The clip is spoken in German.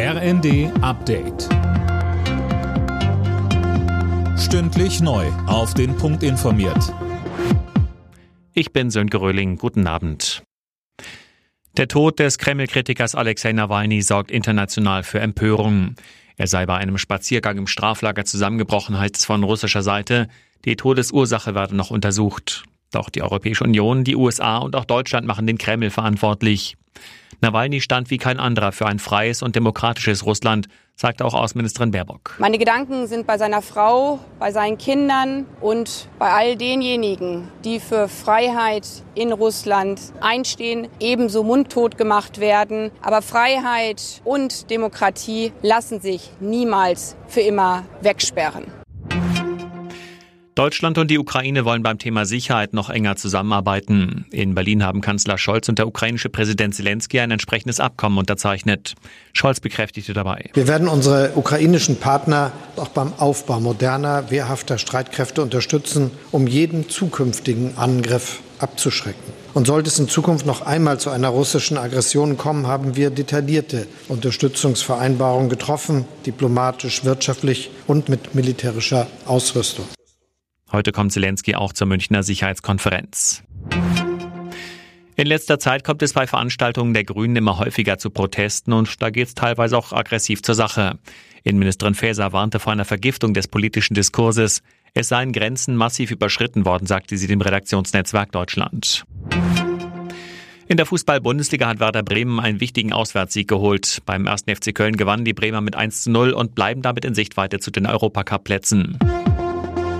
RND Update. Stündlich neu. Auf den Punkt informiert. Ich bin Sönke Röhling. Guten Abend. Der Tod des Kreml-Kritikers Alexei Nawalny sorgt international für Empörung. Er sei bei einem Spaziergang im Straflager zusammengebrochen, heißt es von russischer Seite. Die Todesursache werde noch untersucht. Doch die Europäische Union, die USA und auch Deutschland machen den Kreml verantwortlich. Nawalny stand wie kein anderer für ein freies und demokratisches Russland, sagte auch Außenministerin Baerbock. Meine Gedanken sind bei seiner Frau, bei seinen Kindern und bei all denjenigen, die für Freiheit in Russland einstehen, ebenso mundtot gemacht werden. Aber Freiheit und Demokratie lassen sich niemals für immer wegsperren. Deutschland und die Ukraine wollen beim Thema Sicherheit noch enger zusammenarbeiten. In Berlin haben Kanzler Scholz und der ukrainische Präsident Zelensky ein entsprechendes Abkommen unterzeichnet. Scholz bekräftigte dabei. Wir werden unsere ukrainischen Partner auch beim Aufbau moderner, wehrhafter Streitkräfte unterstützen, um jeden zukünftigen Angriff abzuschrecken. Und sollte es in Zukunft noch einmal zu einer russischen Aggression kommen, haben wir detaillierte Unterstützungsvereinbarungen getroffen, diplomatisch, wirtschaftlich und mit militärischer Ausrüstung. Heute kommt Zelensky auch zur Münchner Sicherheitskonferenz. In letzter Zeit kommt es bei Veranstaltungen der Grünen immer häufiger zu Protesten und da geht es teilweise auch aggressiv zur Sache. Innenministerin Faeser warnte vor einer Vergiftung des politischen Diskurses. Es seien Grenzen massiv überschritten worden, sagte sie dem Redaktionsnetzwerk Deutschland. In der Fußball-Bundesliga hat Werder Bremen einen wichtigen Auswärtssieg geholt. Beim 1. FC Köln gewannen die Bremer mit 1 zu 0 und bleiben damit in Sichtweite zu den Europacup-Plätzen.